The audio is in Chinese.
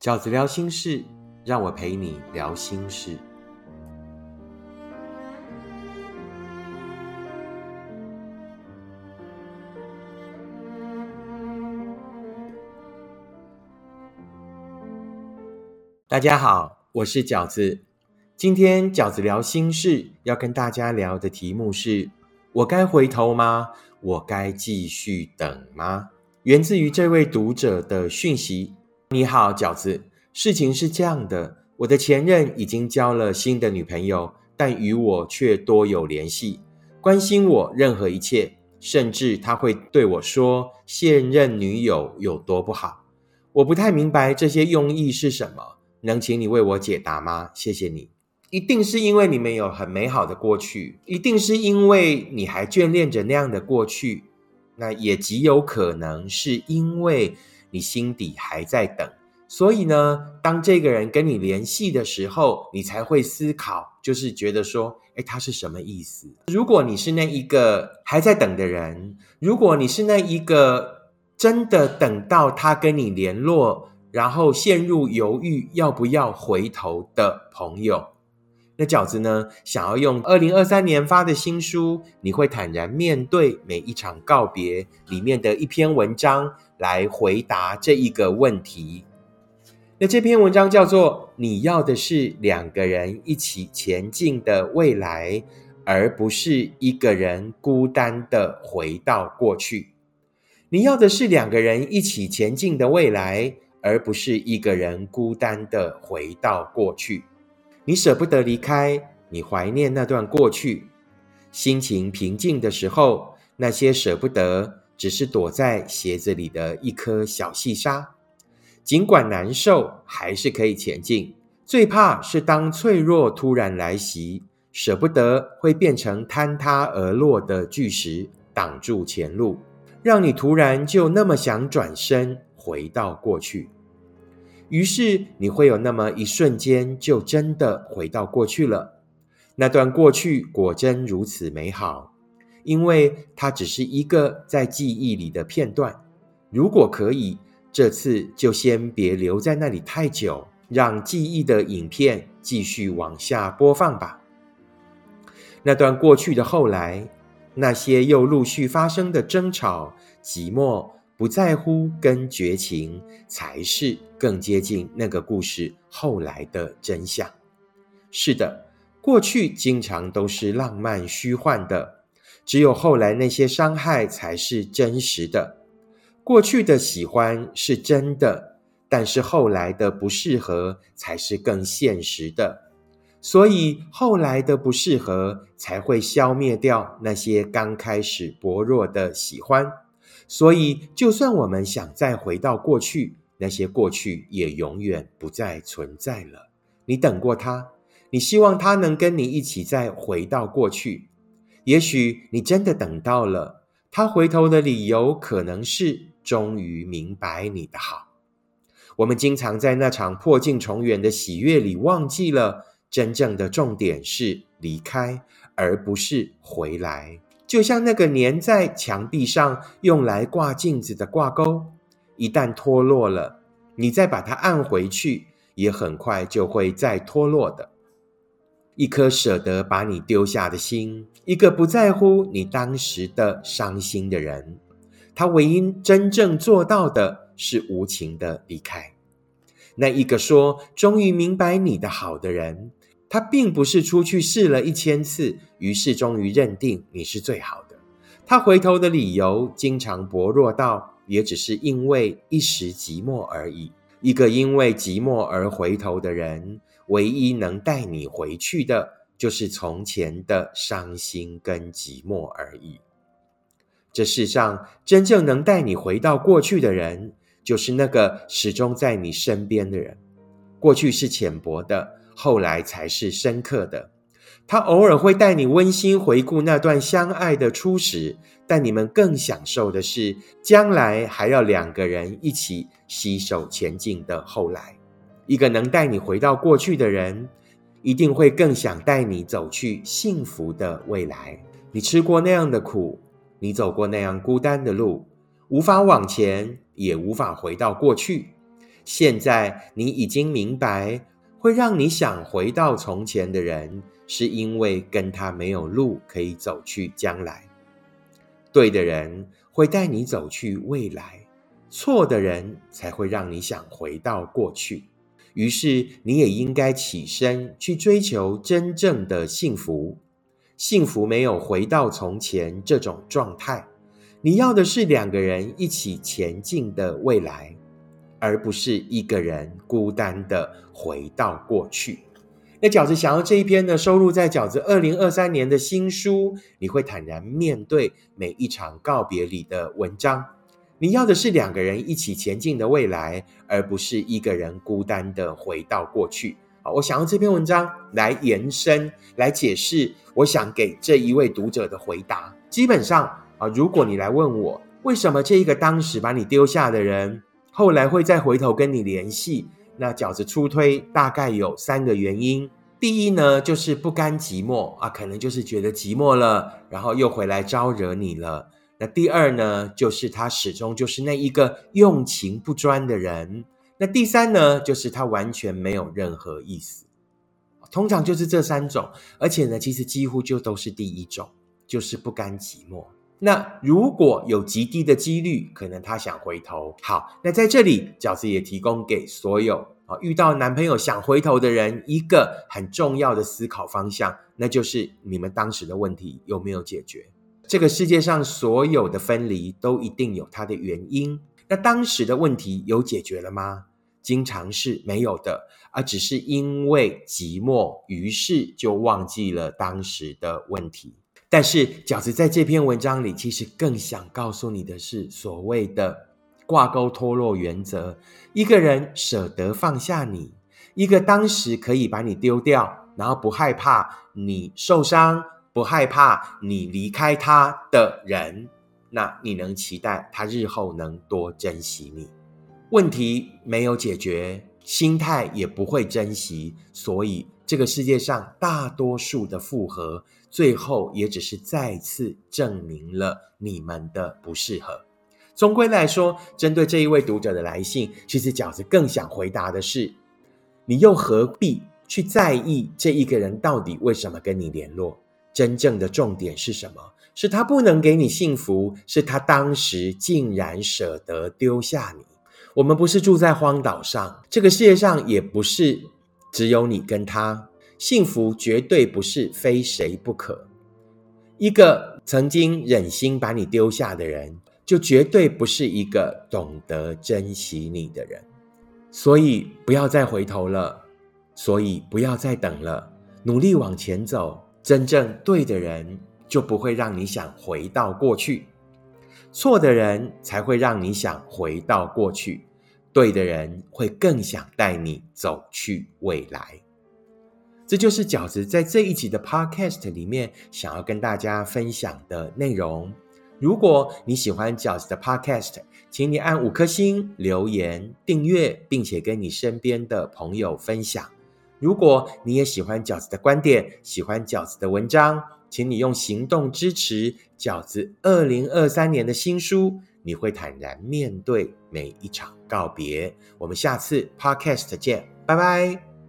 饺子聊心事，让我陪你聊心事。大家好，我是饺子。今天饺子聊心事，要跟大家聊的题目是：我该回头吗？我该继续等吗？源自于这位读者的讯息。你好，饺子。事情是这样的，我的前任已经交了新的女朋友，但与我却多有联系，关心我任何一切，甚至他会对我说现任女友有多不好。我不太明白这些用意是什么，能请你为我解答吗？谢谢你。一定是因为你们有很美好的过去，一定是因为你还眷恋着那样的过去。那也极有可能是因为你心底还在等，所以呢，当这个人跟你联系的时候，你才会思考，就是觉得说，哎，他是什么意思？如果你是那一个还在等的人，如果你是那一个真的等到他跟你联络，然后陷入犹豫要不要回头的朋友。那饺子呢？想要用二零二三年发的新书，你会坦然面对每一场告别里面的一篇文章来回答这一个问题。那这篇文章叫做“你要的是两个人一起前进的未来，而不是一个人孤单的回到过去。你要的是两个人一起前进的未来，而不是一个人孤单的回到过去。”你舍不得离开，你怀念那段过去。心情平静的时候，那些舍不得，只是躲在鞋子里的一颗小细沙。尽管难受，还是可以前进。最怕是当脆弱突然来袭，舍不得会变成坍塌而落的巨石，挡住前路，让你突然就那么想转身回到过去。于是你会有那么一瞬间，就真的回到过去了。那段过去果真如此美好，因为它只是一个在记忆里的片段。如果可以，这次就先别留在那里太久，让记忆的影片继续往下播放吧。那段过去的后来，那些又陆续发生的争吵、寂寞。不在乎跟绝情，才是更接近那个故事后来的真相。是的，过去经常都是浪漫虚幻的，只有后来那些伤害才是真实的。过去的喜欢是真的，但是后来的不适合才是更现实的。所以后来的不适合才会消灭掉那些刚开始薄弱的喜欢。所以，就算我们想再回到过去，那些过去也永远不再存在了。你等过他，你希望他能跟你一起再回到过去。也许你真的等到了，他回头的理由可能是终于明白你的好。我们经常在那场破镜重圆的喜悦里，忘记了真正的重点是离开，而不是回来。就像那个粘在墙壁上用来挂镜子的挂钩，一旦脱落了，你再把它按回去，也很快就会再脱落的。一颗舍得把你丢下的心，一个不在乎你当时的伤心的人，他唯一真正做到的是无情的离开。那一个说终于明白你的好的人。他并不是出去试了一千次，于是终于认定你是最好的。他回头的理由经常薄弱到，也只是因为一时寂寞而已。一个因为寂寞而回头的人，唯一能带你回去的，就是从前的伤心跟寂寞而已。这世上真正能带你回到过去的人，就是那个始终在你身边的人。过去是浅薄的。后来才是深刻的。他偶尔会带你温馨回顾那段相爱的初始，但你们更享受的是将来还要两个人一起携手前进的后来。一个能带你回到过去的人，一定会更想带你走去幸福的未来。你吃过那样的苦，你走过那样孤单的路，无法往前，也无法回到过去。现在你已经明白，会让你想回到从前的人，是因为跟他没有路可以走去将来。对的人会带你走去未来，错的人才会让你想回到过去。于是，你也应该起身去追求真正的幸福。幸福没有回到从前这种状态，你要的是两个人一起前进的未来，而不是一个人孤单的回到过去。那饺子想要这一篇呢，收录在饺子二零二三年的新书，你会坦然面对每一场告别里的文章。你要的是两个人一起前进的未来，而不是一个人孤单的回到过去。好，我想用这篇文章来延伸、来解释，我想给这一位读者的回答。基本上啊，如果你来问我，为什么这一个当时把你丢下的人，后来会再回头跟你联系？那饺子出推大概有三个原因。第一呢，就是不甘寂寞啊，可能就是觉得寂寞了，然后又回来招惹你了。那第二呢，就是他始终就是那一个用情不专的人。那第三呢，就是他完全没有任何意思。通常就是这三种，而且呢，其实几乎就都是第一种，就是不甘寂寞。那如果有极低的几率，可能他想回头。好，那在这里，饺子也提供给所有啊遇到男朋友想回头的人一个很重要的思考方向，那就是你们当时的问题有没有解决？这个世界上所有的分离都一定有它的原因。那当时的问题有解决了吗？经常是没有的，而只是因为寂寞，于是就忘记了当时的问题。但是饺子在这篇文章里，其实更想告诉你的是所谓的挂钩脱落原则。一个人舍得放下你，一个当时可以把你丢掉，然后不害怕你受伤。不害怕你离开他的人，那你能期待他日后能多珍惜你？问题没有解决，心态也不会珍惜，所以这个世界上大多数的复合，最后也只是再次证明了你们的不适合。总归来说，针对这一位读者的来信，其实饺子更想回答的是：你又何必去在意这一个人到底为什么跟你联络？真正的重点是什么？是他不能给你幸福，是他当时竟然舍得丢下你。我们不是住在荒岛上，这个世界上也不是只有你跟他。幸福绝对不是非谁不可。一个曾经忍心把你丢下的人，就绝对不是一个懂得珍惜你的人。所以不要再回头了，所以不要再等了，努力往前走。真正对的人就不会让你想回到过去，错的人才会让你想回到过去，对的人会更想带你走去未来。这就是饺子在这一集的 Podcast 里面想要跟大家分享的内容。如果你喜欢饺子的 Podcast，请你按五颗星、留言、订阅，并且跟你身边的朋友分享。如果你也喜欢饺子的观点，喜欢饺子的文章，请你用行动支持饺子二零二三年的新书。你会坦然面对每一场告别。我们下次 Podcast 见，拜拜。